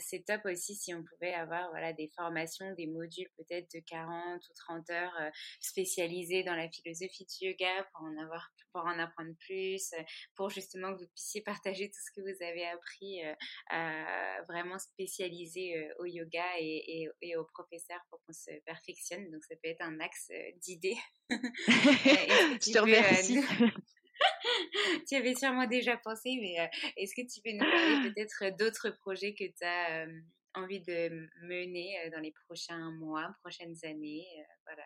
c'est top aussi si on pouvait avoir voilà des formations, des modules peut-être de 40 ou 30 heures spécialisés dans la philosophie du yoga pour en avoir pour en apprendre plus, pour justement que vous puissiez partager tout ce que vous avez appris euh, à vraiment spécialiser euh, au yoga et, et, aux professeurs pour qu'on se perfectionne. Donc, ça peut être un axe euh, d'idées. Je te remercie. tu avais sûrement déjà pensé, mais est-ce que tu peux nous parler peut-être d'autres projets que tu as envie de mener dans les prochains mois, prochaines années Voilà.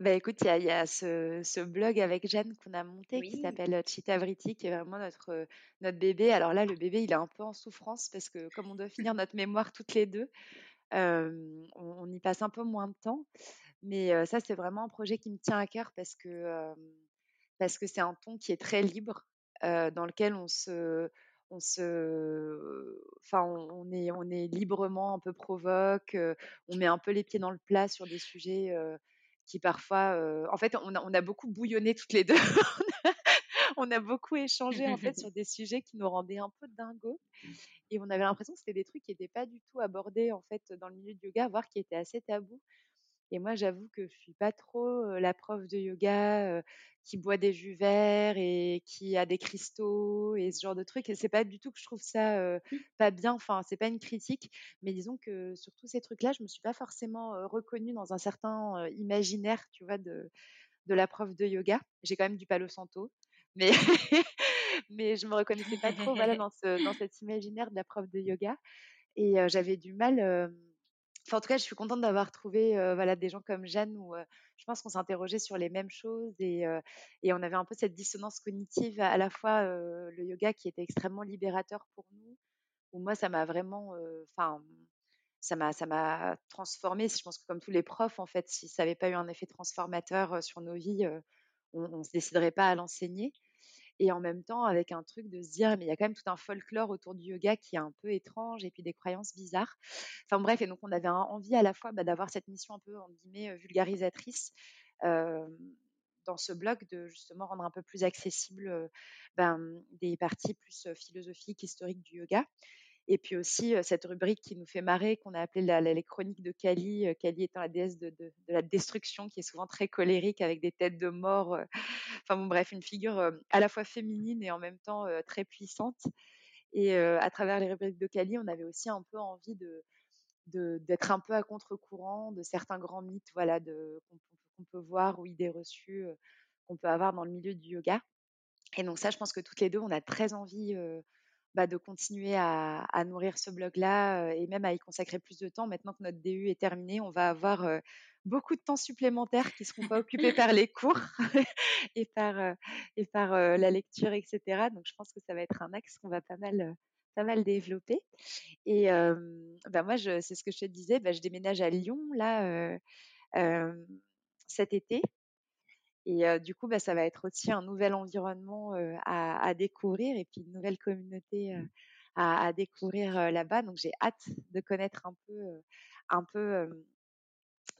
Bah, écoute, il y a, ce, blog avec Jeanne qu'on a monté qui s'appelle Chitavriti, qui est vraiment notre, notre bébé. Alors là, le bébé, il est un peu en souffrance parce que comme on doit finir notre mémoire toutes les deux, on, y passe un peu moins de temps. Mais ça, c'est vraiment un projet qui me tient à cœur parce que parce que c'est un ton qui est très libre, dans lequel on se on se, enfin, on est, on est librement un peu provoque, on met un peu les pieds dans le plat sur des sujets qui parfois, en fait, on a, beaucoup bouillonné toutes les deux. on a beaucoup échangé en fait sur des sujets qui nous rendaient un peu dingos et on avait l'impression que c'était des trucs qui n'étaient pas du tout abordés en fait dans le milieu du yoga, voire qui étaient assez tabous. Et moi, j'avoue que je suis pas trop la prof de yoga qui boit des jus verts et qui a des cristaux et ce genre de trucs. Et c'est pas du tout que je trouve ça mmh. pas bien. Enfin, c'est pas une critique, mais disons que sur tous ces trucs-là, je me suis pas forcément reconnue dans un certain imaginaire, tu vois, de de la prof de yoga. J'ai quand même du Palo Santo, mais mais je me reconnaissais pas trop, voilà, dans ce dans cet imaginaire de la prof de yoga. Et j'avais du mal en tout cas, je suis contente d'avoir trouvé des gens comme Jeanne où je pense qu'on s'interrogeait sur les mêmes choses et, on avait un peu cette dissonance cognitive, à la fois le yoga qui était extrêmement libérateur pour nous, où moi, ça m'a vraiment, enfin, ça m'a, ça. Je pense que comme tous les profs, en fait, si ça n'avait pas eu un effet transformateur sur nos vies, on ne se déciderait pas à l'enseigner et en même temps avec un truc de se dire mais il y a quand même tout un folklore autour du yoga qui est un peu étrange et puis des croyances bizarres. Enfin bref, et donc on avait envie à la fois bah, d'avoir cette mission un peu en guillemets vulgarisatrice dans ce blog de justement rendre un peu plus accessible ben, des parties plus philosophiques, historiques du yoga et puis aussi cette rubrique qui nous fait marrer, qu'on a appelée les chroniques de Kali, Kali étant la déesse de, la destruction, qui est souvent très colérique avec des têtes de mort. Enfin bon, bref, une figure à la fois féminine et en même temps très puissante. Et à travers les rubriques de Kali, on avait aussi un peu envie de d'être un peu à contre-courant de certains grands mythes voilà, qu'on peut voir ou idées reçues qu'on peut avoir dans le milieu du yoga. Et donc ça, je pense que toutes les deux, on a très envie bah, de continuer à, nourrir ce blog-là et même à y consacrer plus de temps. Maintenant que notre DU est terminé, on va avoir beaucoup de temps supplémentaire qui ne seront pas occupés par les cours et par, et par la lecture, etc. Donc, je pense que ça va être un axe qu'on va pas mal, pas mal développer. Et bah, moi, c'est ce que je te disais, bah, je déménage à Lyon là cet été. Et du coup, bah, ça va être aussi un nouvel environnement à, découvrir et puis une nouvelle communauté mmh. à, découvrir là-bas. Donc, j'ai hâte de connaître un peu, un peu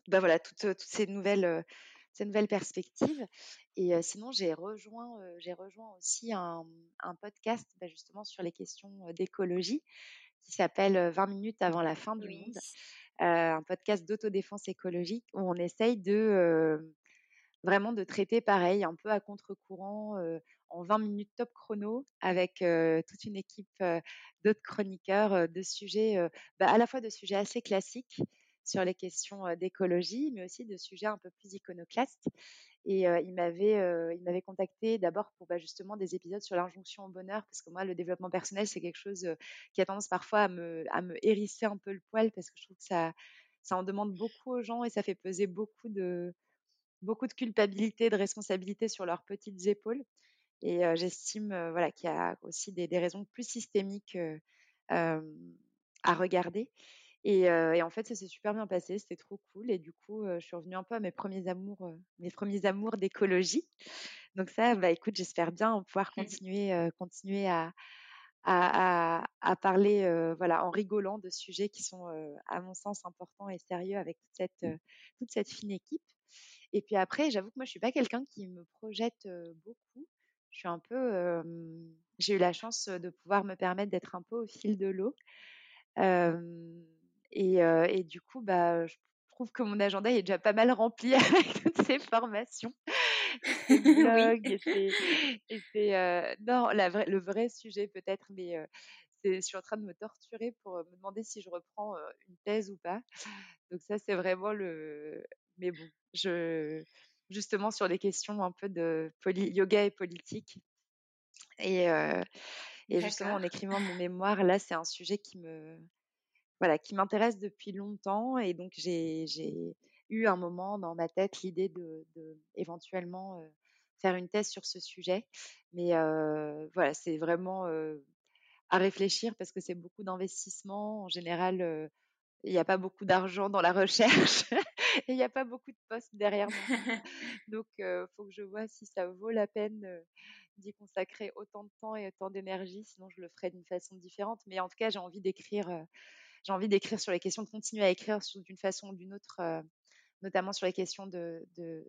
bah, voilà, toutes, toutes, ces, nouvelles, ces nouvelles perspectives. Et sinon, j'ai rejoint, j'ai rejoint aussi un, un podcast bah, justement sur les questions d'écologie qui s'appelle 20 minutes avant la fin du monde. un podcast d'autodéfense écologique où on essaye de vraiment de traiter pareil, un peu à contre-courant, en 20 minutes top chrono, avec toute une équipe d'autres chroniqueurs de sujets, bah, à la fois de sujets assez classiques sur les questions d'écologie, mais aussi de sujets un peu plus iconoclastes. Et il m'avait il contacté d'abord pour bah, justement des épisodes sur l'injonction au bonheur, parce que moi, le développement personnel, c'est quelque chose qui a tendance parfois à me, à me hérisser un peu le poil, parce que je trouve que ça, ça en demande beaucoup aux gens et ça fait peser beaucoup de, beaucoup de culpabilité, de responsabilité sur leurs petites épaules. Et j'estime voilà, qu'il y a aussi des, raisons plus systémiques à regarder. Et, en fait, ça s'est super bien passé, c'était trop cool. Et du coup, je suis revenue un peu à mes premiers amours, mes premiers amours d'écologie. Donc ça, bah, écoute, j'espère bien pouvoir mmh. continuer, continuer à, à, à, parler, voilà, en rigolant de sujets qui sont, à mon sens, importants et sérieux avec toute cette, toute cette fine équipe. Et puis après, j'avoue que moi, je suis pas quelqu'un qui me projette beaucoup. Je suis un peu, j'ai eu la chance de pouvoir me permettre d'être un peu au fil de l'eau. Et, et, du coup, bah, je trouve que mon agenda est déjà pas mal rempli avec toutes ces formations, ces blogs et c'est non, la le vrai sujet peut-être, mais je suis en train de me torturer pour me demander si je reprends une thèse ou pas. Donc ça, c'est vraiment le, mais bon, je, justement sur les questions un peu de yoga et politique. Et, et justement, en écrivant mon mémoire, là, c'est un sujet qui me, voilà, qui m'intéresse depuis longtemps. Et donc, j'ai eu un moment dans ma tête l'idée de, de, éventuellement faire une thèse sur ce sujet. Mais voilà, c'est vraiment à réfléchir parce que c'est beaucoup d'investissement. En général, il n'y a pas beaucoup d'argent dans la recherche et il n'y a pas beaucoup de postes derrière. Donc, il faut que je vois si ça vaut la peine d'y consacrer autant de temps et autant d'énergie. Sinon, je le ferai d'une façon différente. Mais en tout cas, j'ai envie d'écrire. j'ai envie d'écrire sur les questions, de continuer à écrire d'une façon ou d'une autre, notamment sur les questions de, de,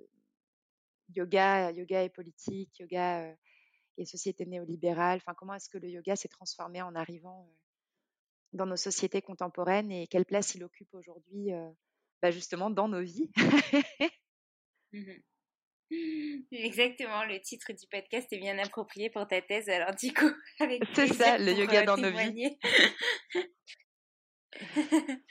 yoga, yoga et politique, yoga et société néolibérale. Enfin, comment est-ce que le yoga s'est transformé en arrivant dans nos sociétés contemporaines et quelle place il occupe aujourd'hui bah, justement dans nos vies. Mmh Exactement, le titre du podcast est bien approprié pour ta thèse. Alors du coup, avec c'est ça, le yoga dans nos vies.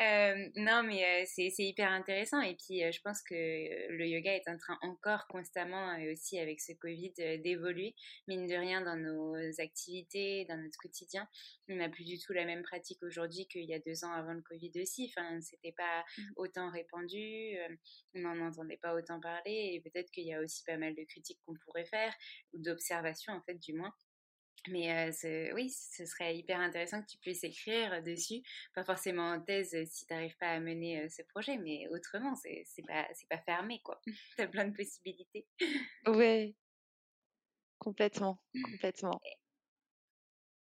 Euh, non, mais euh, c'est hyper intéressant. Et puis, euh, je pense que le yoga est en train encore constamment, et aussi avec ce Covid, d'évoluer. Mine de rien, dans nos activités, dans notre quotidien, on n'a plus du tout la même pratique aujourd'hui qu'il y a deux ans avant le Covid aussi. Enfin, c'était pas mmh. autant répandu, on n'en entendait pas autant parler. Et peut-être qu'il y a aussi pas mal de critiques qu'on pourrait faire, ou d'observations, en fait, du moins. Mais oui, ce serait hyper intéressant que tu puisses écrire dessus, pas forcément en thèse si tu n'arrives pas à mener ce projet, mais autrement, c'est pas, pas fermé, quoi. tu as plein de possibilités. Oui, complètement, complètement.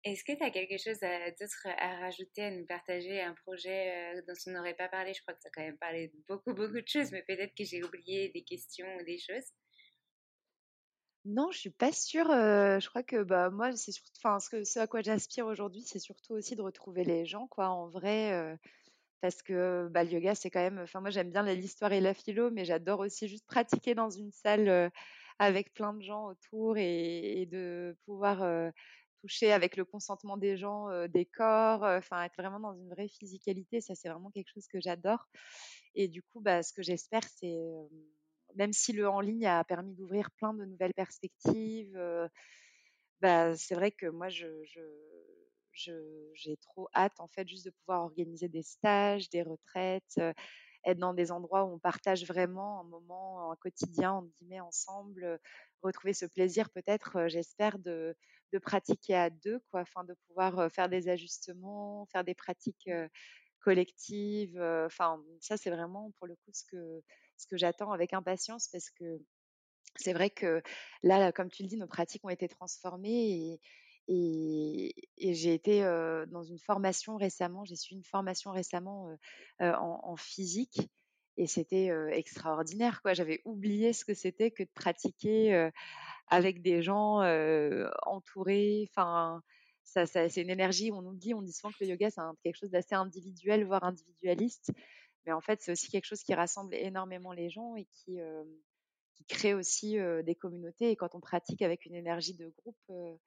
Est-ce que tu as quelque chose d'autre à, rajouter, à nous partager, un projet dont on n'aurait pas parlé? Je crois que tu as quand même parlé de beaucoup, beaucoup de choses, mais peut-être que j'ai oublié des questions ou des choses. Non, je suis pas sûre. je crois que bah moi, c'est surtout, ce, à quoi j'aspire aujourd'hui, c'est surtout aussi de retrouver les gens, quoi, en vrai, parce que bah, le yoga, c'est quand même. Enfin, moi, j'aime bien l'histoire et la philo, mais j'adore aussi juste pratiquer dans une salle avec plein de gens autour et, de pouvoir toucher avec le consentement des gens, des corps, enfin, être vraiment dans une vraie physicalité. Ça, c'est vraiment quelque chose que j'adore. Et du coup, bah, ce que j'espère, c'est même si le en ligne a permis d'ouvrir plein de nouvelles perspectives, bah, c'est vrai que moi, j'ai trop hâte en fait juste de pouvoir organiser des stages, des retraites, être dans des endroits où on partage vraiment un moment, un quotidien entre guillemets ensemble, retrouver ce plaisir peut-être, j'espère de, de, pratiquer à deux, quoi, afin de pouvoir faire des ajustements, faire des pratiques collectives. Enfin, ça c'est vraiment pour le coup ce que ce que j'attends avec impatience parce que c'est vrai que là, comme tu le dis, nos pratiques ont été transformées et, j'ai été dans une formation récemment, j'ai suivi une formation récemment en, physique et c'était extraordinaire. Quoi. J'avais oublié ce que c'était que de pratiquer avec des gens entourés. Enfin, ça, c'est une énergie, on dit, on dit souvent que le yoga, c'est quelque chose d'assez individuel, voire individualiste. Mais en fait, c'est aussi quelque chose qui rassemble énormément les gens et qui, qui crée aussi des communautés. Et quand on pratique avec une énergie de groupe,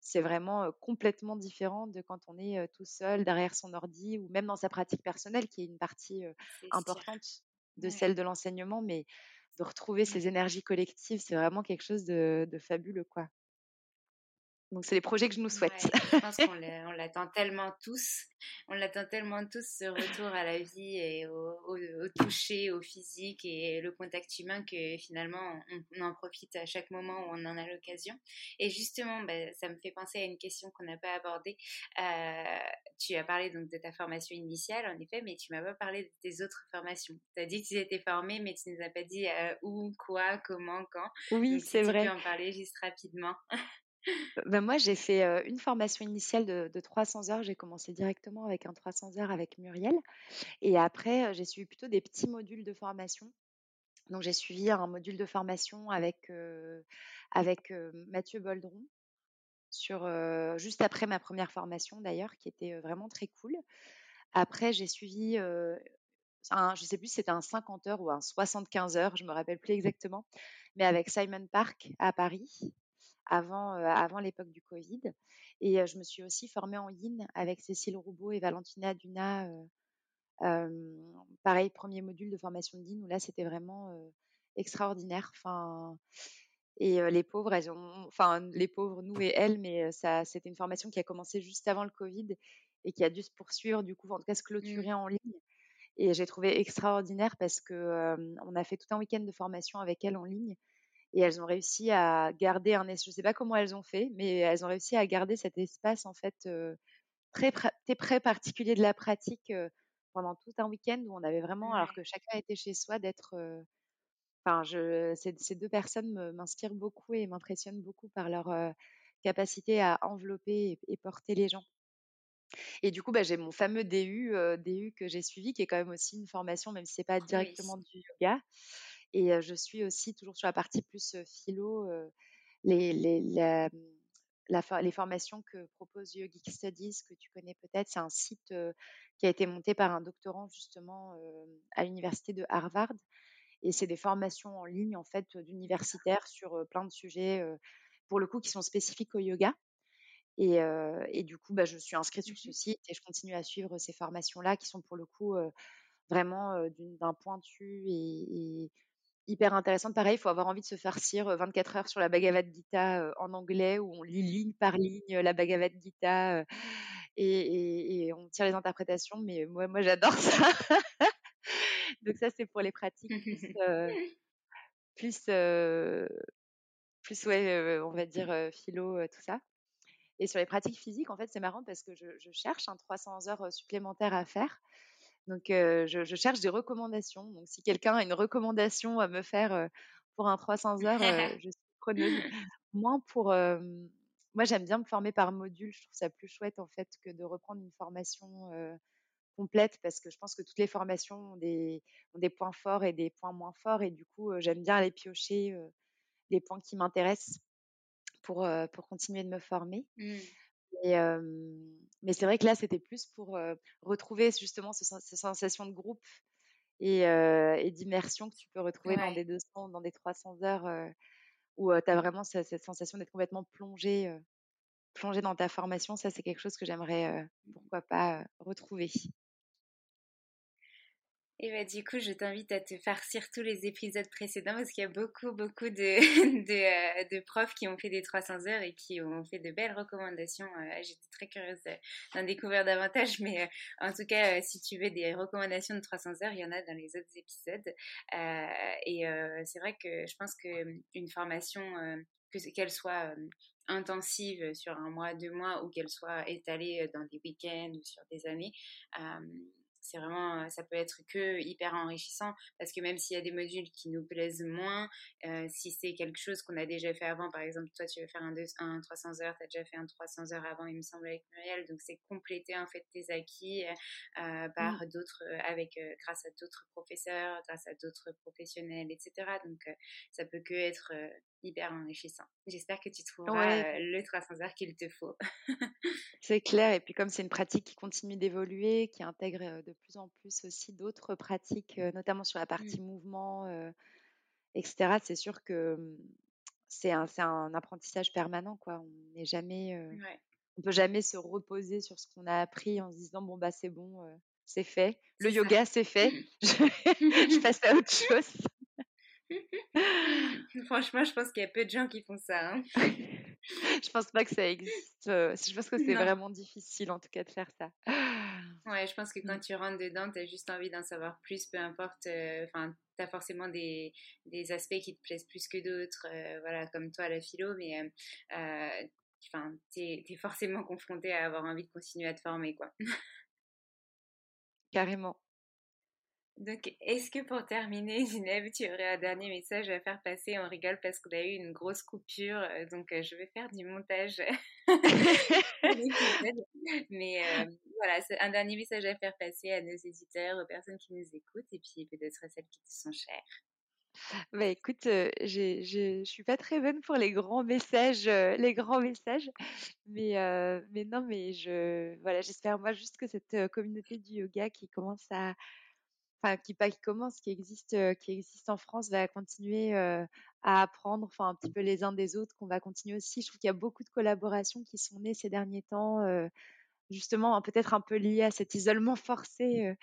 c'est vraiment complètement différent de quand on est tout seul derrière son ordi ou même dans sa pratique personnelle, qui est une partie importante de celle de l'enseignement. Mais de retrouver ces énergies collectives, c'est vraiment quelque chose de, de fabuleux, quoi. Donc, c'est les projets que je nous souhaite. je pense qu'on l'attend tellement tous. On l'attend tellement tous, ce retour à la vie et au, toucher, au physique et le contact humain que finalement, on, en profite à chaque moment où on en a l'occasion. Et justement, bah, ça me fait penser à une question qu'on n'a pas abordée. Euh, tu as parlé donc de ta formation initiale, en effet, mais tu m'as pas parlé de tes autres formations. Tu as dit que tu étais formée, mais tu ne nous as pas dit euh, où, quoi, comment, quand. Oui, c'est vrai. Tu peux en parler juste rapidement. Ben moi, j'ai fait une formation initiale de, 300 heures. J'ai commencé directement avec un 300 heures avec Muriel. Et après, j'ai suivi plutôt des petits modules de formation. Donc, j'ai suivi un module de formation avec, avec Mathieu Boldron, sur, juste après ma première formation d'ailleurs, qui était vraiment très cool. Après, j'ai suivi, un, je sais plus si c'était un 50 heures ou un 75 heures, je ne me rappelle plus exactement, mais avec Simon Park à Paris avant, avant l'époque du Covid. Et je me suis aussi formée en yin avec Cécile Roubaud et Valentina Duna. pareil, premier module de formation de yin où là, c'était vraiment extraordinaire. Enfin, et les pauvres, elles ont, enfin, les pauvres, nous et elles, mais ça, c'était une formation qui a commencé juste avant le Covid et qui a dû se poursuivre, du coup, en tout cas se mmh. clôturer en ligne. Et j'ai trouvé extraordinaire parce que on a fait tout un week-end de formation avec elles en ligne et elles ont réussi à garder un je sais pas comment elles ont fait mais elles ont réussi à garder cet espace en fait très très particulier de la pratique pendant tout un week-end où on avait vraiment alors que chacun était chez soi d'être enfin je ces, deux personnes m'inspirent beaucoup et m'impressionnent beaucoup par leur capacité à envelopper et, porter les gens. Et du coup, bah, j'ai mon fameux DU, DU que j'ai suivi, qui est quand même aussi une formation, même si c'est pas directement du yoga. Et je suis aussi toujours sur la partie plus philo, les, les, les formations que propose Yogic Studies, que tu connais peut-être. C'est un site qui a été monté par un doctorant justement à l'université de Harvard. Et c'est des formations en ligne en fait d'universitaires sur plein de sujets, pour le coup, qui sont spécifiques au yoga. Et, et du coup, bah, je suis inscrite sur ce mmh site et je continue à suivre ces formations-là qui sont pour le coup vraiment d'un pointu et, hyper intéressantes. Pareil, il faut avoir envie de se farcir 24 heures sur la Bhagavad Gita en anglais où on lit ligne par ligne la Bhagavad Gita et, et, on tire les interprétations. Mais moi, moi j'adore ça. Donc ça, c'est pour les pratiques plus, plus, plus ouais, on va dire philo, tout ça. Et sur les pratiques physiques, en fait, c'est marrant parce que je, cherche un 300 heures supplémentaires à faire. Donc, je, cherche des recommandations. Donc, si quelqu'un a une recommandation à me faire pour un 300 heures, je suis preneuse. Moins pour. moi, j'aime bien me former par module. Je trouve ça plus chouette, en fait, que de reprendre une formation complète parce que je pense que toutes les formations ont des, ont des points forts et des points moins forts. Et du coup, j'aime bien aller piocher les points qui m'intéressent pour, pour continuer de me former. Mmh. Et, mais c'est vrai que là, c'était plus pour retrouver justement ce, cette sensation de groupe et, et d'immersion que tu peux retrouver dans des 200, dans des 300 heures où tu as vraiment cette, cette sensation d'être complètement plongé, plongé dans ta formation. Ça, c'est quelque chose que j'aimerais, pourquoi pas, retrouver. Et bah, du coup, je t'invite à te farcir tous les épisodes précédents parce qu'il y a beaucoup, beaucoup de, de, de, profs qui ont fait des 300 heures et qui ont fait de belles recommandations. Euh, j'étais très curieuse d'en découvrir davantage, mais euh, en tout cas, euh, si tu veux des recommandations de 300 heures, il y en a dans les autres épisodes. et c'est vrai que je pense qu'une formation, que qu'elle soit intensive sur un mois, deux mois, ou qu'elle soit étalée dans des week-ends ou sur des années, c'est vraiment, euh, ça peut être que hyper enrichissant parce que même s'il y a des modules qui nous plaisent moins, euh, si c'est quelque chose qu'on a déjà fait avant, par exemple, toi tu veux faire un, un 300 heures, tu as déjà fait un 300 heures avant, il me semble, avec Muriel, donc c'est compléter en fait tes acquis euh, par mmh. d'autres, avec, grâce à d'autres professeurs, grâce à d'autres professionnels, etc. Donc ça peut que être hyper enrichissant. J'espère que tu trouveras le 300 heures qu'il te faut. c'est clair. Et puis comme c'est une pratique qui continue d'évoluer, qui intègre de plus en plus aussi d'autres pratiques, notamment sur la mmh. partie mouvement, etc. C'est sûr que mmh, c'est un, un, apprentissage permanent. Quoi. On n'est jamais, on peut jamais se reposer sur ce qu'on a appris en se disant bon bah c'est bon, c'est fait. Le yoga c'est fait. je passe à autre chose. Franchement, je pense qu'il y a peu de gens qui font ça. Hein. je pense pas que ça existe. Euh, je pense que c'est vraiment difficile, en tout cas, de faire ça. Ouais, je pense que quand mm. tu rentres dedans, tu as juste envie d'en savoir plus, peu importe. Euh, enfin, tu as forcément des, des, aspects qui te plaisent plus que d'autres, euh, voilà, comme toi, la philo, mais enfin, tu es, es, forcément confronté à avoir envie de continuer à te former, quoi. Carrément. Donc, est-ce que pour terminer, Ginève, tu aurais un dernier message à faire passer? On rigole parce qu'on a eu une grosse coupure, euh, donc euh, je vais faire du montage. Mais euh, voilà, un dernier message à faire passer à nos éditeurs, aux personnes qui nous écoutent et puis peut-être à celles qui te sont chères. Bah écoute, je ne suis pas très bonne pour les grands messages, les grands messages, mais mais non, mais je voilà, j'espère moi juste que cette communauté du yoga qui commence à qui pas qui commence, qui existe, qui existe en France, va continuer à apprendre, enfin un petit peu les uns des autres, qu'on va continuer aussi. Je trouve qu'il y a beaucoup de collaborations qui sont nées ces derniers temps, justement peut-être un peu liées à cet isolement forcé.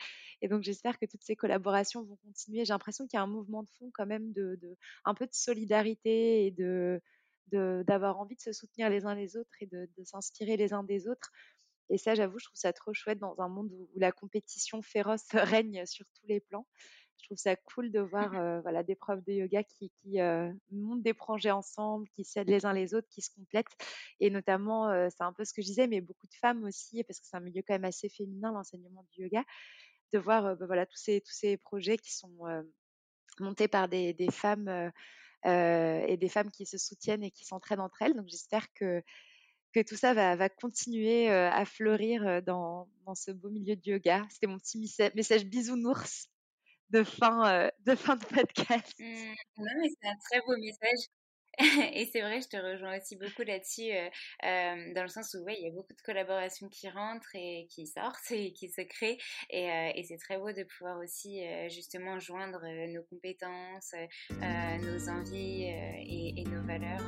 et donc j'espère que toutes ces collaborations vont continuer. J'ai l'impression qu'il y a un mouvement de fond quand même de, de un peu de solidarité et de d'avoir envie de se soutenir les uns les autres et de, de s'inspirer les uns des autres. Et ça, j'avoue, je trouve ça trop chouette dans un monde où, la compétition féroce règne sur tous les plans. Je trouve ça cool de voir euh, voilà, des profs de yoga qui, qui euh, montent des projets ensemble, qui s'aident les uns les autres, qui se complètent. Et notamment, euh, c'est un peu ce que je disais, mais beaucoup de femmes aussi, parce que c'est un milieu quand même assez féminin, l'enseignement du yoga, de voir bah, voilà, tous, ces, tous ces projets qui sont montés par des, des femmes et des femmes qui se soutiennent et qui s'entraident entre elles. Donc j'espère que que tout ça va, continuer à fleurir dans, dans, ce beau milieu de yoga. C'était mon petit message bisounours de fin, de fin de podcast. Mmh, non, mais c'est un très beau message. et c'est vrai, je te rejoins aussi beaucoup là-dessus, euh, euh, dans le sens où ouais, il y a beaucoup de collaborations qui rentrent et qui sortent et qui se créent. Et, euh, et c'est très beau de pouvoir aussi justement joindre nos compétences, nos envies et, et, nos valeurs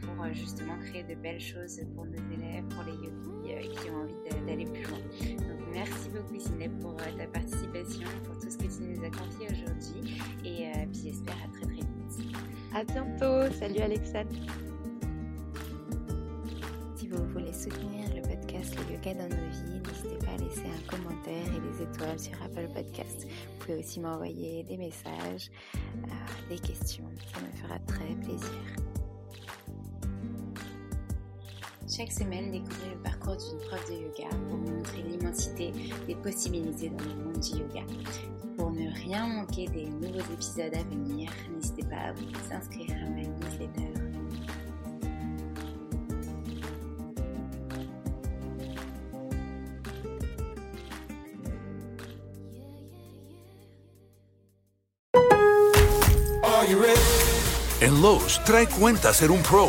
pour justement créer de belles choses pour nos élèves, pour les yogis qui ont envie d'aller plus loin. Donc merci beaucoup Ciné pour ta participation, pour tout ce que tu nous as confié aujourd'hui. Et puis j'espère à très très vite. À bientôt. Salut Alexandre. Si vous voulez soutenir le podcast Le Yoga dans nos vies, n'hésitez pas à laisser un commentaire et des étoiles sur Apple Podcast. Vous pouvez aussi m'envoyer des messages, euh, des questions. Ça me fera très plaisir. Chaque semaine, découvrez le parcours d'une prof de yoga pour vous montrer l'immensité des possibilités dans le monde du yoga. Pour ne rien manquer des nouveaux épisodes à venir, n'hésitez pas à vous inscrire à ma newsletter. En Lowe's, trae cuenta ser un pro.